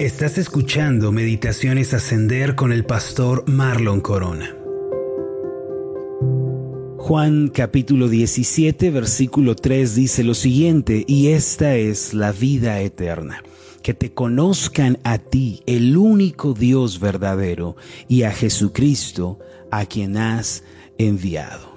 Estás escuchando Meditaciones Ascender con el pastor Marlon Corona. Juan capítulo 17 versículo 3 dice lo siguiente, y esta es la vida eterna, que te conozcan a ti, el único Dios verdadero, y a Jesucristo, a quien has enviado.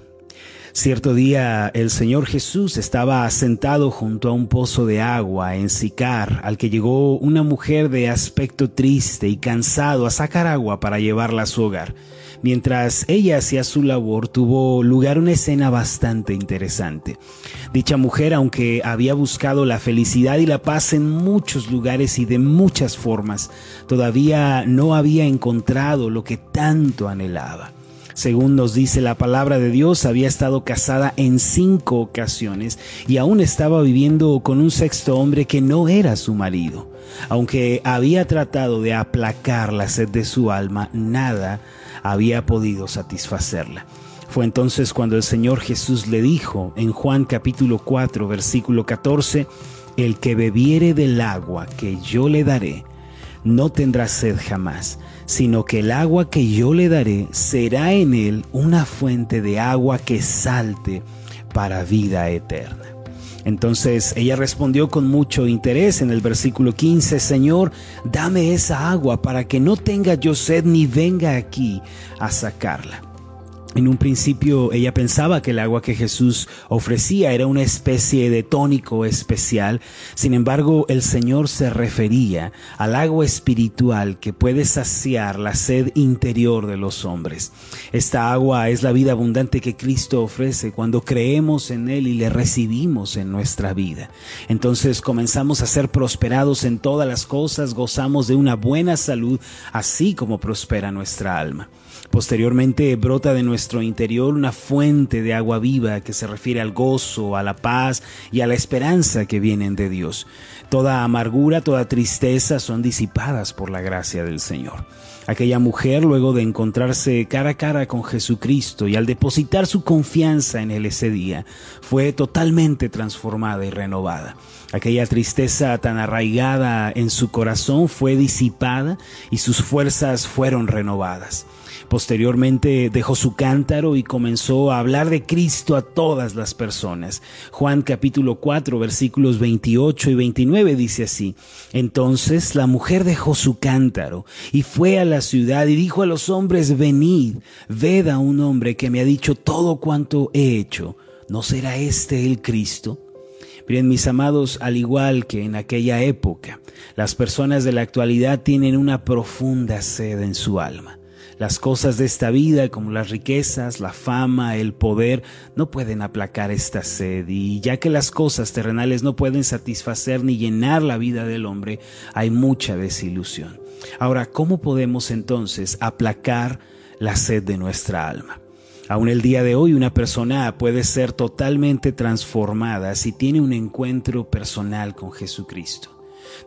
Cierto día el Señor Jesús estaba sentado junto a un pozo de agua en Sicar, al que llegó una mujer de aspecto triste y cansado a sacar agua para llevarla a su hogar. Mientras ella hacía su labor, tuvo lugar una escena bastante interesante. Dicha mujer, aunque había buscado la felicidad y la paz en muchos lugares y de muchas formas, todavía no había encontrado lo que tanto anhelaba. Según nos dice la palabra de Dios, había estado casada en cinco ocasiones y aún estaba viviendo con un sexto hombre que no era su marido. Aunque había tratado de aplacar la sed de su alma, nada había podido satisfacerla. Fue entonces cuando el Señor Jesús le dijo en Juan capítulo 4 versículo 14, el que bebiere del agua que yo le daré, no tendrá sed jamás sino que el agua que yo le daré será en él una fuente de agua que salte para vida eterna. Entonces ella respondió con mucho interés en el versículo 15, Señor, dame esa agua para que no tenga yo sed ni venga aquí a sacarla. En un principio ella pensaba que el agua que Jesús ofrecía era una especie de tónico especial. Sin embargo, el Señor se refería al agua espiritual que puede saciar la sed interior de los hombres. Esta agua es la vida abundante que Cristo ofrece cuando creemos en Él y le recibimos en nuestra vida. Entonces comenzamos a ser prosperados en todas las cosas, gozamos de una buena salud, así como prospera nuestra alma. Posteriormente brota de nuestro interior una fuente de agua viva que se refiere al gozo, a la paz y a la esperanza que vienen de Dios. Toda amargura, toda tristeza son disipadas por la gracia del Señor. Aquella mujer, luego de encontrarse cara a cara con Jesucristo y al depositar su confianza en Él ese día, fue totalmente transformada y renovada. Aquella tristeza tan arraigada en su corazón fue disipada y sus fuerzas fueron renovadas. Posteriormente dejó su cántaro y comenzó a hablar de Cristo a todas las personas. Juan capítulo 4 versículos 28 y 29 dice así, Entonces la mujer dejó su cántaro y fue a la ciudad y dijo a los hombres, venid, ved a un hombre que me ha dicho todo cuanto he hecho. ¿No será este el Cristo? Miren, mis amados, al igual que en aquella época, las personas de la actualidad tienen una profunda sed en su alma. Las cosas de esta vida, como las riquezas, la fama, el poder, no pueden aplacar esta sed. Y ya que las cosas terrenales no pueden satisfacer ni llenar la vida del hombre, hay mucha desilusión. Ahora, ¿cómo podemos entonces aplacar la sed de nuestra alma? Aún el día de hoy una persona puede ser totalmente transformada si tiene un encuentro personal con Jesucristo.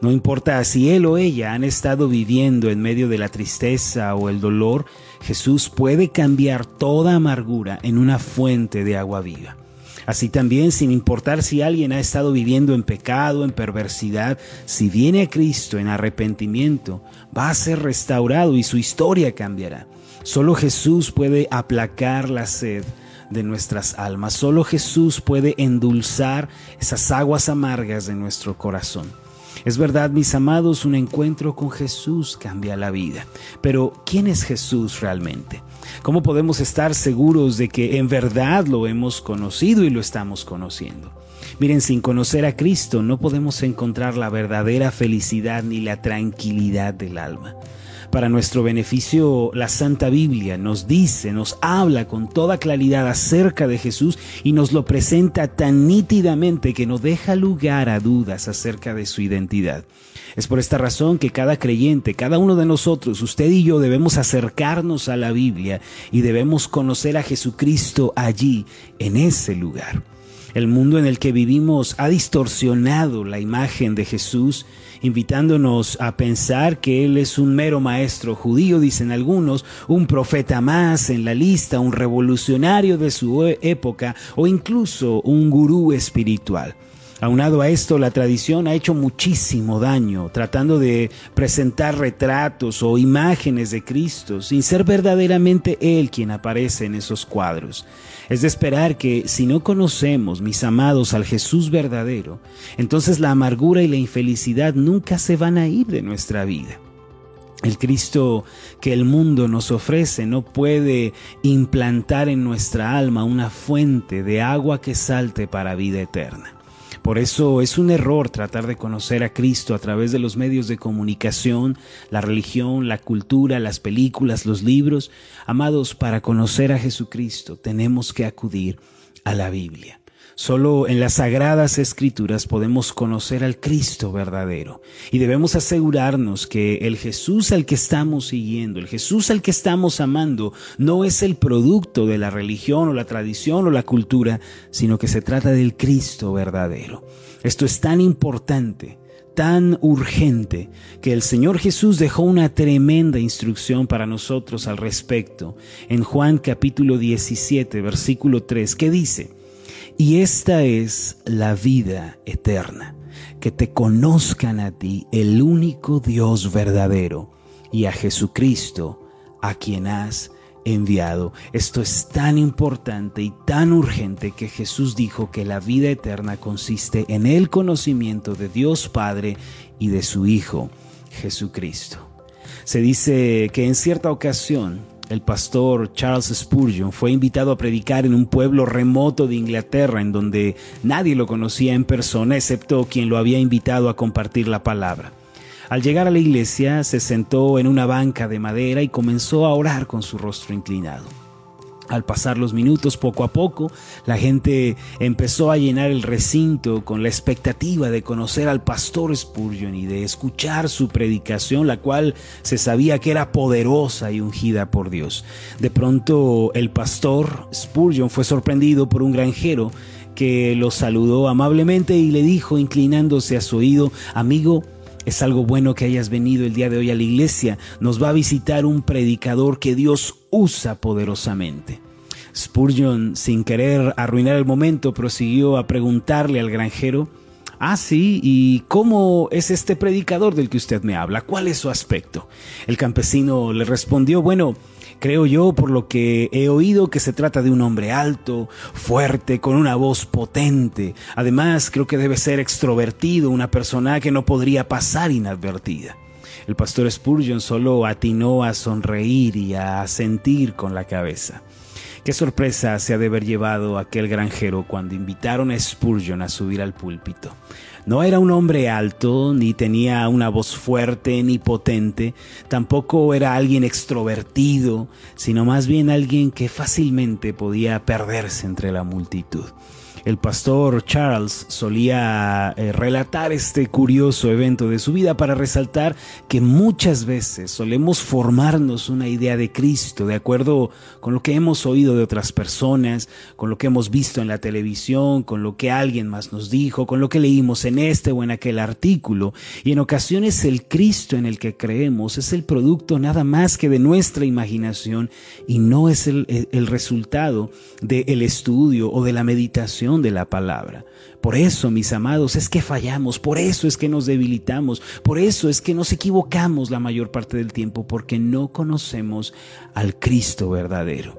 No importa si él o ella han estado viviendo en medio de la tristeza o el dolor, Jesús puede cambiar toda amargura en una fuente de agua viva. Así también, sin importar si alguien ha estado viviendo en pecado, en perversidad, si viene a Cristo en arrepentimiento, va a ser restaurado y su historia cambiará. Solo Jesús puede aplacar la sed de nuestras almas. Solo Jesús puede endulzar esas aguas amargas de nuestro corazón. Es verdad, mis amados, un encuentro con Jesús cambia la vida. Pero, ¿quién es Jesús realmente? ¿Cómo podemos estar seguros de que en verdad lo hemos conocido y lo estamos conociendo? Miren, sin conocer a Cristo no podemos encontrar la verdadera felicidad ni la tranquilidad del alma. Para nuestro beneficio, la Santa Biblia nos dice, nos habla con toda claridad acerca de Jesús y nos lo presenta tan nítidamente que no deja lugar a dudas acerca de su identidad. Es por esta razón que cada creyente, cada uno de nosotros, usted y yo debemos acercarnos a la Biblia y debemos conocer a Jesucristo allí, en ese lugar. El mundo en el que vivimos ha distorsionado la imagen de Jesús invitándonos a pensar que Él es un mero maestro judío, dicen algunos, un profeta más en la lista, un revolucionario de su época o incluso un gurú espiritual. Aunado a esto, la tradición ha hecho muchísimo daño tratando de presentar retratos o imágenes de Cristo sin ser verdaderamente Él quien aparece en esos cuadros. Es de esperar que si no conocemos, mis amados, al Jesús verdadero, entonces la amargura y la infelicidad nunca se van a ir de nuestra vida. El Cristo que el mundo nos ofrece no puede implantar en nuestra alma una fuente de agua que salte para vida eterna. Por eso es un error tratar de conocer a Cristo a través de los medios de comunicación, la religión, la cultura, las películas, los libros. Amados, para conocer a Jesucristo tenemos que acudir a la Biblia. Solo en las sagradas escrituras podemos conocer al Cristo verdadero y debemos asegurarnos que el Jesús al que estamos siguiendo, el Jesús al que estamos amando, no es el producto de la religión o la tradición o la cultura, sino que se trata del Cristo verdadero. Esto es tan importante tan urgente que el Señor Jesús dejó una tremenda instrucción para nosotros al respecto en Juan capítulo 17 versículo 3 que dice, y esta es la vida eterna, que te conozcan a ti, el único Dios verdadero, y a Jesucristo, a quien has enviado. Esto es tan importante y tan urgente que Jesús dijo que la vida eterna consiste en el conocimiento de Dios Padre y de su Hijo, Jesucristo. Se dice que en cierta ocasión el pastor Charles Spurgeon fue invitado a predicar en un pueblo remoto de Inglaterra en donde nadie lo conocía en persona excepto quien lo había invitado a compartir la palabra. Al llegar a la iglesia se sentó en una banca de madera y comenzó a orar con su rostro inclinado. Al pasar los minutos, poco a poco, la gente empezó a llenar el recinto con la expectativa de conocer al pastor Spurgeon y de escuchar su predicación, la cual se sabía que era poderosa y ungida por Dios. De pronto, el pastor Spurgeon fue sorprendido por un granjero que lo saludó amablemente y le dijo, inclinándose a su oído, amigo, es algo bueno que hayas venido el día de hoy a la iglesia. Nos va a visitar un predicador que Dios usa poderosamente. Spurgeon, sin querer arruinar el momento, prosiguió a preguntarle al granjero, Ah, sí, ¿y cómo es este predicador del que usted me habla? ¿Cuál es su aspecto? El campesino le respondió, bueno, Creo yo, por lo que he oído, que se trata de un hombre alto, fuerte, con una voz potente. Además, creo que debe ser extrovertido, una persona que no podría pasar inadvertida. El pastor Spurgeon solo atinó a sonreír y a sentir con la cabeza. Qué sorpresa se ha de haber llevado aquel granjero cuando invitaron a Spurgeon a subir al púlpito. No era un hombre alto, ni tenía una voz fuerte ni potente, tampoco era alguien extrovertido, sino más bien alguien que fácilmente podía perderse entre la multitud. El pastor Charles solía eh, relatar este curioso evento de su vida para resaltar que muchas veces solemos formarnos una idea de Cristo de acuerdo con lo que hemos oído de otras personas, con lo que hemos visto en la televisión, con lo que alguien más nos dijo, con lo que leímos en este o en aquel artículo. Y en ocasiones el Cristo en el que creemos es el producto nada más que de nuestra imaginación y no es el, el resultado del estudio o de la meditación de la palabra. Por eso, mis amados, es que fallamos, por eso es que nos debilitamos, por eso es que nos equivocamos la mayor parte del tiempo, porque no conocemos al Cristo verdadero.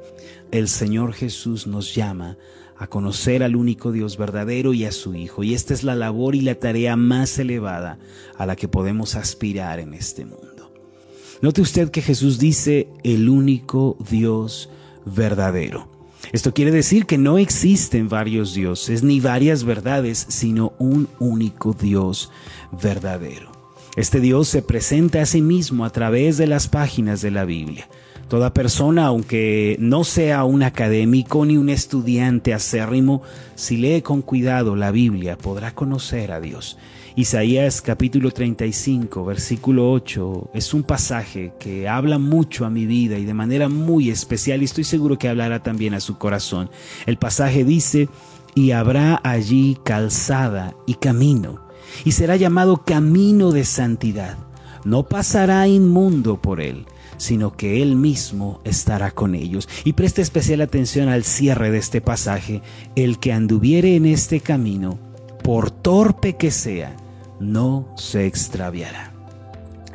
El Señor Jesús nos llama a conocer al único Dios verdadero y a su Hijo, y esta es la labor y la tarea más elevada a la que podemos aspirar en este mundo. Note usted que Jesús dice el único Dios verdadero. Esto quiere decir que no existen varios dioses ni varias verdades, sino un único Dios verdadero. Este Dios se presenta a sí mismo a través de las páginas de la Biblia. Toda persona, aunque no sea un académico ni un estudiante acérrimo, si lee con cuidado la Biblia podrá conocer a Dios. Isaías capítulo 35, versículo 8, es un pasaje que habla mucho a mi vida y de manera muy especial y estoy seguro que hablará también a su corazón. El pasaje dice, y habrá allí calzada y camino, y será llamado camino de santidad. No pasará inmundo por él, sino que Él mismo estará con ellos. Y preste especial atención al cierre de este pasaje, el que anduviere en este camino, por torpe que sea, no se extraviará.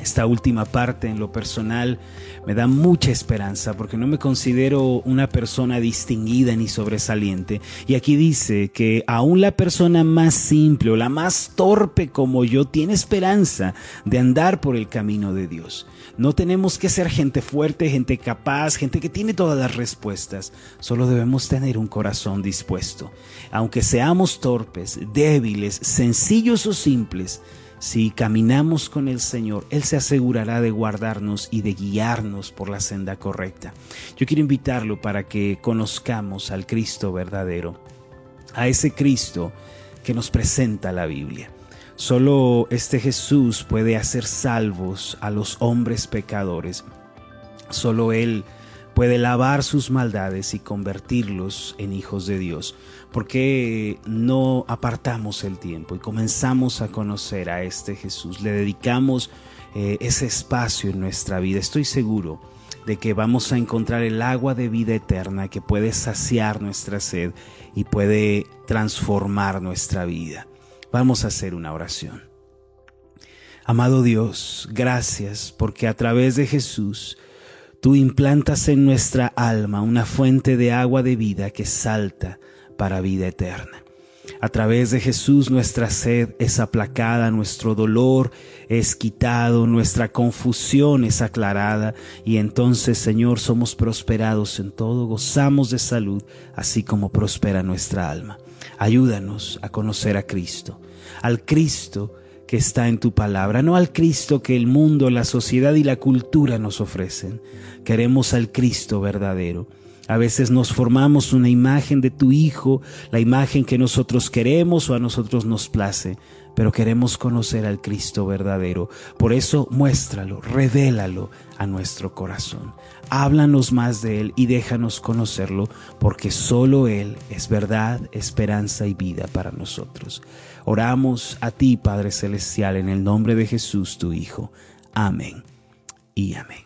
Esta última parte en lo personal me da mucha esperanza porque no me considero una persona distinguida ni sobresaliente. Y aquí dice que aún la persona más simple o la más torpe como yo tiene esperanza de andar por el camino de Dios. No tenemos que ser gente fuerte, gente capaz, gente que tiene todas las respuestas. Solo debemos tener un corazón dispuesto. Aunque seamos torpes, débiles, sencillos o simples, si caminamos con el Señor, Él se asegurará de guardarnos y de guiarnos por la senda correcta. Yo quiero invitarlo para que conozcamos al Cristo verdadero, a ese Cristo que nos presenta la Biblia. Solo este Jesús puede hacer salvos a los hombres pecadores. Solo Él puede lavar sus maldades y convertirlos en hijos de Dios. ¿Por qué no apartamos el tiempo y comenzamos a conocer a este Jesús? Le dedicamos eh, ese espacio en nuestra vida. Estoy seguro de que vamos a encontrar el agua de vida eterna que puede saciar nuestra sed y puede transformar nuestra vida. Vamos a hacer una oración. Amado Dios, gracias porque a través de Jesús Tú implantas en nuestra alma una fuente de agua de vida que salta para vida eterna. A través de Jesús nuestra sed es aplacada, nuestro dolor es quitado, nuestra confusión es aclarada y entonces Señor somos prosperados en todo, gozamos de salud, así como prospera nuestra alma. Ayúdanos a conocer a Cristo, al Cristo que está en tu palabra, no al Cristo que el mundo, la sociedad y la cultura nos ofrecen. Queremos al Cristo verdadero. A veces nos formamos una imagen de tu Hijo, la imagen que nosotros queremos o a nosotros nos place, pero queremos conocer al Cristo verdadero. Por eso muéstralo, revélalo a nuestro corazón. Háblanos más de Él y déjanos conocerlo, porque solo Él es verdad, esperanza y vida para nosotros. Oramos a ti, Padre Celestial, en el nombre de Jesús, tu Hijo. Amén y amén.